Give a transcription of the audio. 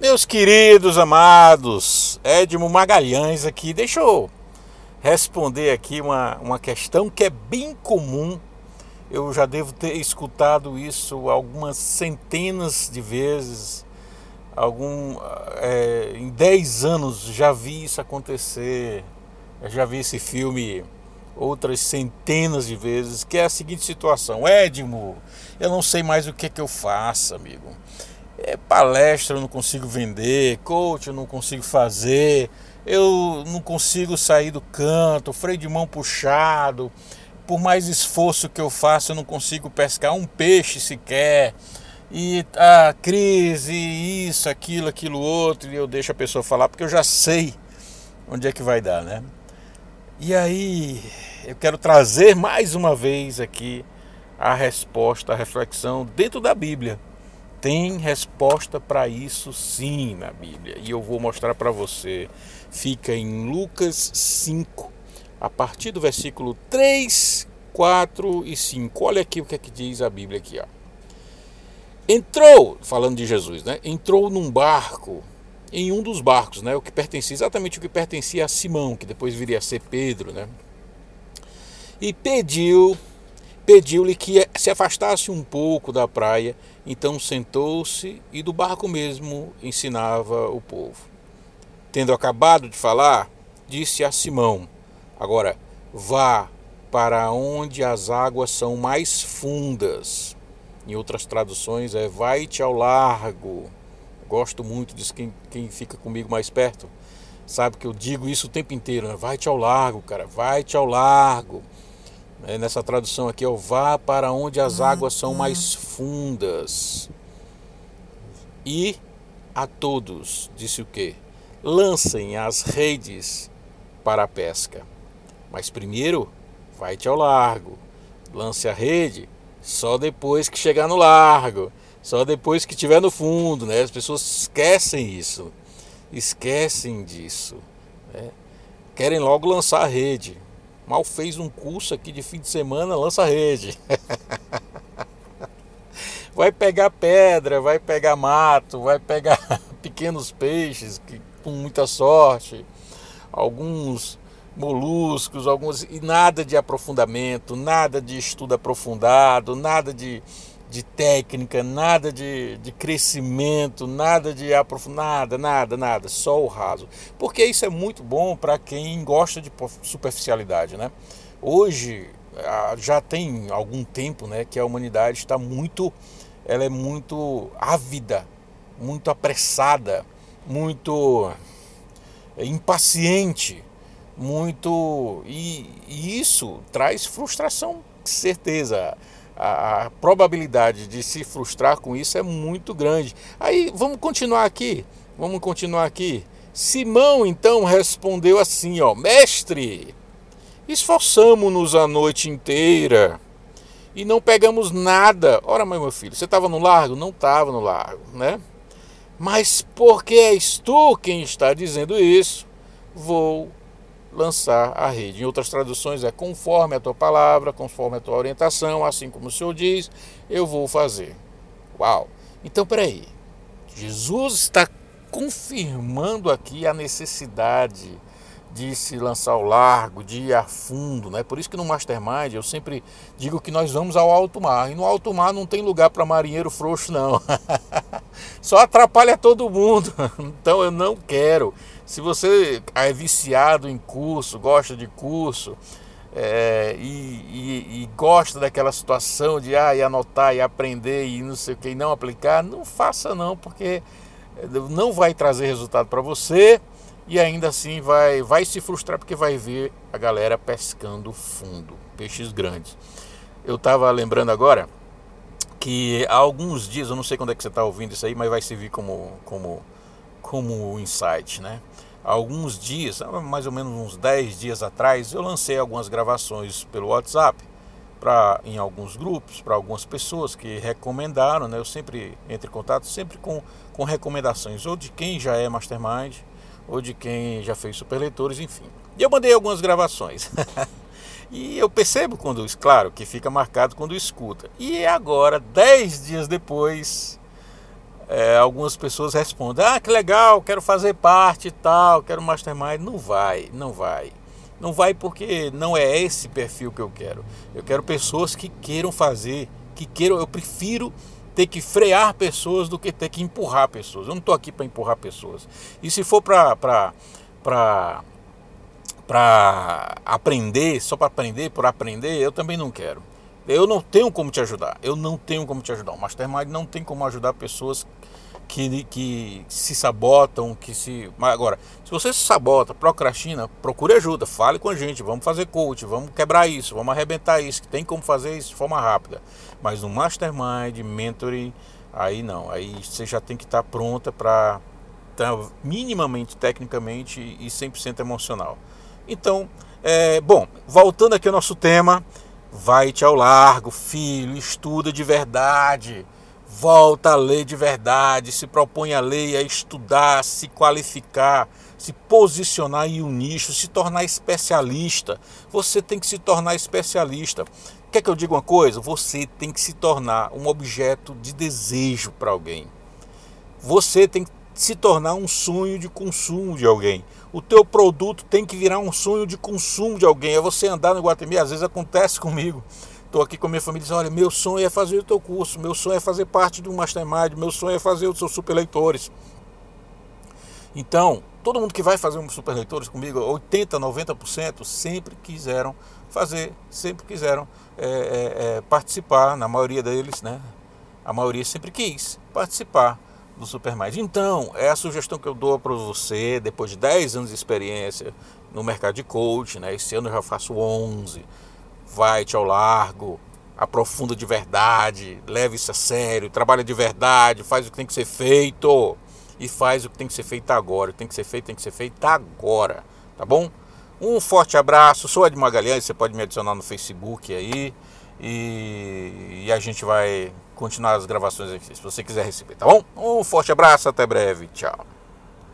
Meus queridos amados, Edmo Magalhães aqui, deixa eu responder aqui uma, uma questão que é bem comum. Eu já devo ter escutado isso algumas centenas de vezes. Algum, é, em 10 anos já vi isso acontecer. Eu já vi esse filme outras centenas de vezes, que é a seguinte situação. Edmo, eu não sei mais o que, que eu faço, amigo. É, palestra eu não consigo vender, coach eu não consigo fazer, eu não consigo sair do canto, freio de mão puxado, por mais esforço que eu faço, eu não consigo pescar um peixe sequer. E a crise, isso, aquilo, aquilo outro, e eu deixo a pessoa falar porque eu já sei onde é que vai dar, né? E aí, eu quero trazer mais uma vez aqui a resposta, a reflexão dentro da Bíblia. Tem resposta para isso sim na Bíblia. E eu vou mostrar para você. Fica em Lucas 5, a partir do versículo 3, 4 e 5. Olha aqui o que é que diz a Bíblia aqui, ó. Entrou, falando de Jesus, né? Entrou num barco, em um dos barcos, né? O que pertencia exatamente o que pertencia a Simão, que depois viria a ser Pedro, né? E pediu pediu-lhe que se afastasse um pouco da praia, então sentou-se e do barco mesmo ensinava o povo. Tendo acabado de falar, disse a Simão: Agora vá para onde as águas são mais fundas. Em outras traduções é vai-te ao largo. Gosto muito disso, quem, quem fica comigo mais perto sabe que eu digo isso o tempo inteiro, né? vai-te ao largo, cara, vai-te ao largo. É, nessa tradução aqui, ó, vá para onde as águas são mais fundas. E a todos, disse o que? Lancem as redes para a pesca. Mas primeiro, vai-te ao largo. Lance a rede só depois que chegar no largo. Só depois que estiver no fundo, né? As pessoas esquecem isso. Esquecem disso. Né? Querem logo lançar a rede. Mal fez um curso aqui de fim de semana, lança rede. vai pegar pedra, vai pegar mato, vai pegar pequenos peixes que, com muita sorte, alguns moluscos, alguns e nada de aprofundamento, nada de estudo aprofundado, nada de de técnica, nada de, de crescimento, nada de aprofundado, nada, nada, nada, só o raso. Porque isso é muito bom para quem gosta de superficialidade, né? Hoje já tem algum tempo, né, que a humanidade está muito, ela é muito ávida, muito apressada, muito é, impaciente, muito e, e isso traz frustração, certeza a, a, probabilidade de se frustrar com isso é muito grande. Aí vamos continuar aqui, vamos continuar aqui. Simão então respondeu assim, ó, mestre, esforçamo-nos a noite inteira e não pegamos nada. Ora, meu filho, você estava no largo? Não estava no largo, né? Mas porque és tu quem está dizendo isso, vou lançar a rede. Em outras traduções é conforme a tua palavra, conforme a tua orientação, assim como o Senhor diz, eu vou fazer. Uau! Então, peraí. Jesus está confirmando aqui a necessidade de se lançar ao largo, de ir a fundo, né? Por isso que no Mastermind eu sempre digo que nós vamos ao alto mar. E no alto mar não tem lugar para marinheiro frouxo, não. Só atrapalha todo mundo. Então eu não quero. Se você é viciado em curso, gosta de curso, é, e, e, e, gosta daquela situação de ah, e anotar e aprender e não sei o que, e não aplicar, não faça não, porque não vai trazer resultado para você e ainda assim vai, vai se frustrar porque vai ver a galera pescando fundo, peixes grandes. Eu estava lembrando agora que há alguns dias, eu não sei quando é que você está ouvindo isso aí, mas vai servir como, como, como insight, né? Há alguns dias, mais ou menos uns 10 dias atrás, eu lancei algumas gravações pelo WhatsApp para em alguns grupos, para algumas pessoas que recomendaram, né? Eu sempre entro em contato sempre com, com recomendações ou de quem já é mastermind ou de quem já fez superleitores, enfim. E eu mandei algumas gravações. e eu percebo quando, claro, que fica marcado quando escuta. E agora, dez dias depois, é, algumas pessoas respondem: Ah, que legal, quero fazer parte e tal, quero mastermind. Não vai, não vai. Não vai porque não é esse perfil que eu quero. Eu quero pessoas que queiram fazer, que queiram. Eu prefiro ter que frear pessoas do que ter que empurrar pessoas. Eu não estou aqui para empurrar pessoas. E se for para para aprender, só para aprender, por aprender, eu também não quero. Eu não tenho como te ajudar. Eu não tenho como te ajudar. O Mastermind não tem como ajudar pessoas que, que se sabotam, que se. Agora, se você se sabota, procrastina, procure ajuda, fale com a gente, vamos fazer coach, vamos quebrar isso, vamos arrebentar isso, que tem como fazer isso de forma rápida. Mas no Mastermind, Mentoring, aí não. Aí você já tem que estar pronta para estar minimamente, tecnicamente e 100% emocional. Então, é, bom, voltando aqui ao nosso tema, vai-te ao largo, filho, estuda de verdade, volta a ler de verdade, se propõe a ler, a estudar, se qualificar, se posicionar em um nicho, se tornar especialista. Você tem que se tornar especialista. Quer que eu diga uma coisa? Você tem que se tornar um objeto de desejo para alguém. Você tem que se tornar um sonho de consumo de alguém. O teu produto tem que virar um sonho de consumo de alguém. É você andar no Guatemi, às vezes acontece comigo. Estou aqui com a minha família e diz, olha, meu sonho é fazer o teu curso, meu sonho é fazer parte do Mastermind, meu sonho é fazer os seus super leitores. Então, todo mundo que vai fazer um super leitores comigo, 80, 90%, sempre quiseram fazer, sempre quiseram é, é, participar, na maioria deles, né? A maioria sempre quis participar do Supermind. Então, é a sugestão que eu dou para você, depois de 10 anos de experiência no mercado de coach, né? Esse ano eu já faço 11. Vai-te ao largo, aprofunda de verdade, leve isso a sério, trabalha de verdade, faz o que tem que ser feito e faz o que tem que ser feito agora. O que tem que ser feito tem que ser feito agora, tá bom? Um forte abraço, sou Ed Magalhães, você pode me adicionar no Facebook aí e, e a gente vai continuar as gravações aqui, se você quiser receber, tá bom? Um forte abraço, até breve, tchau.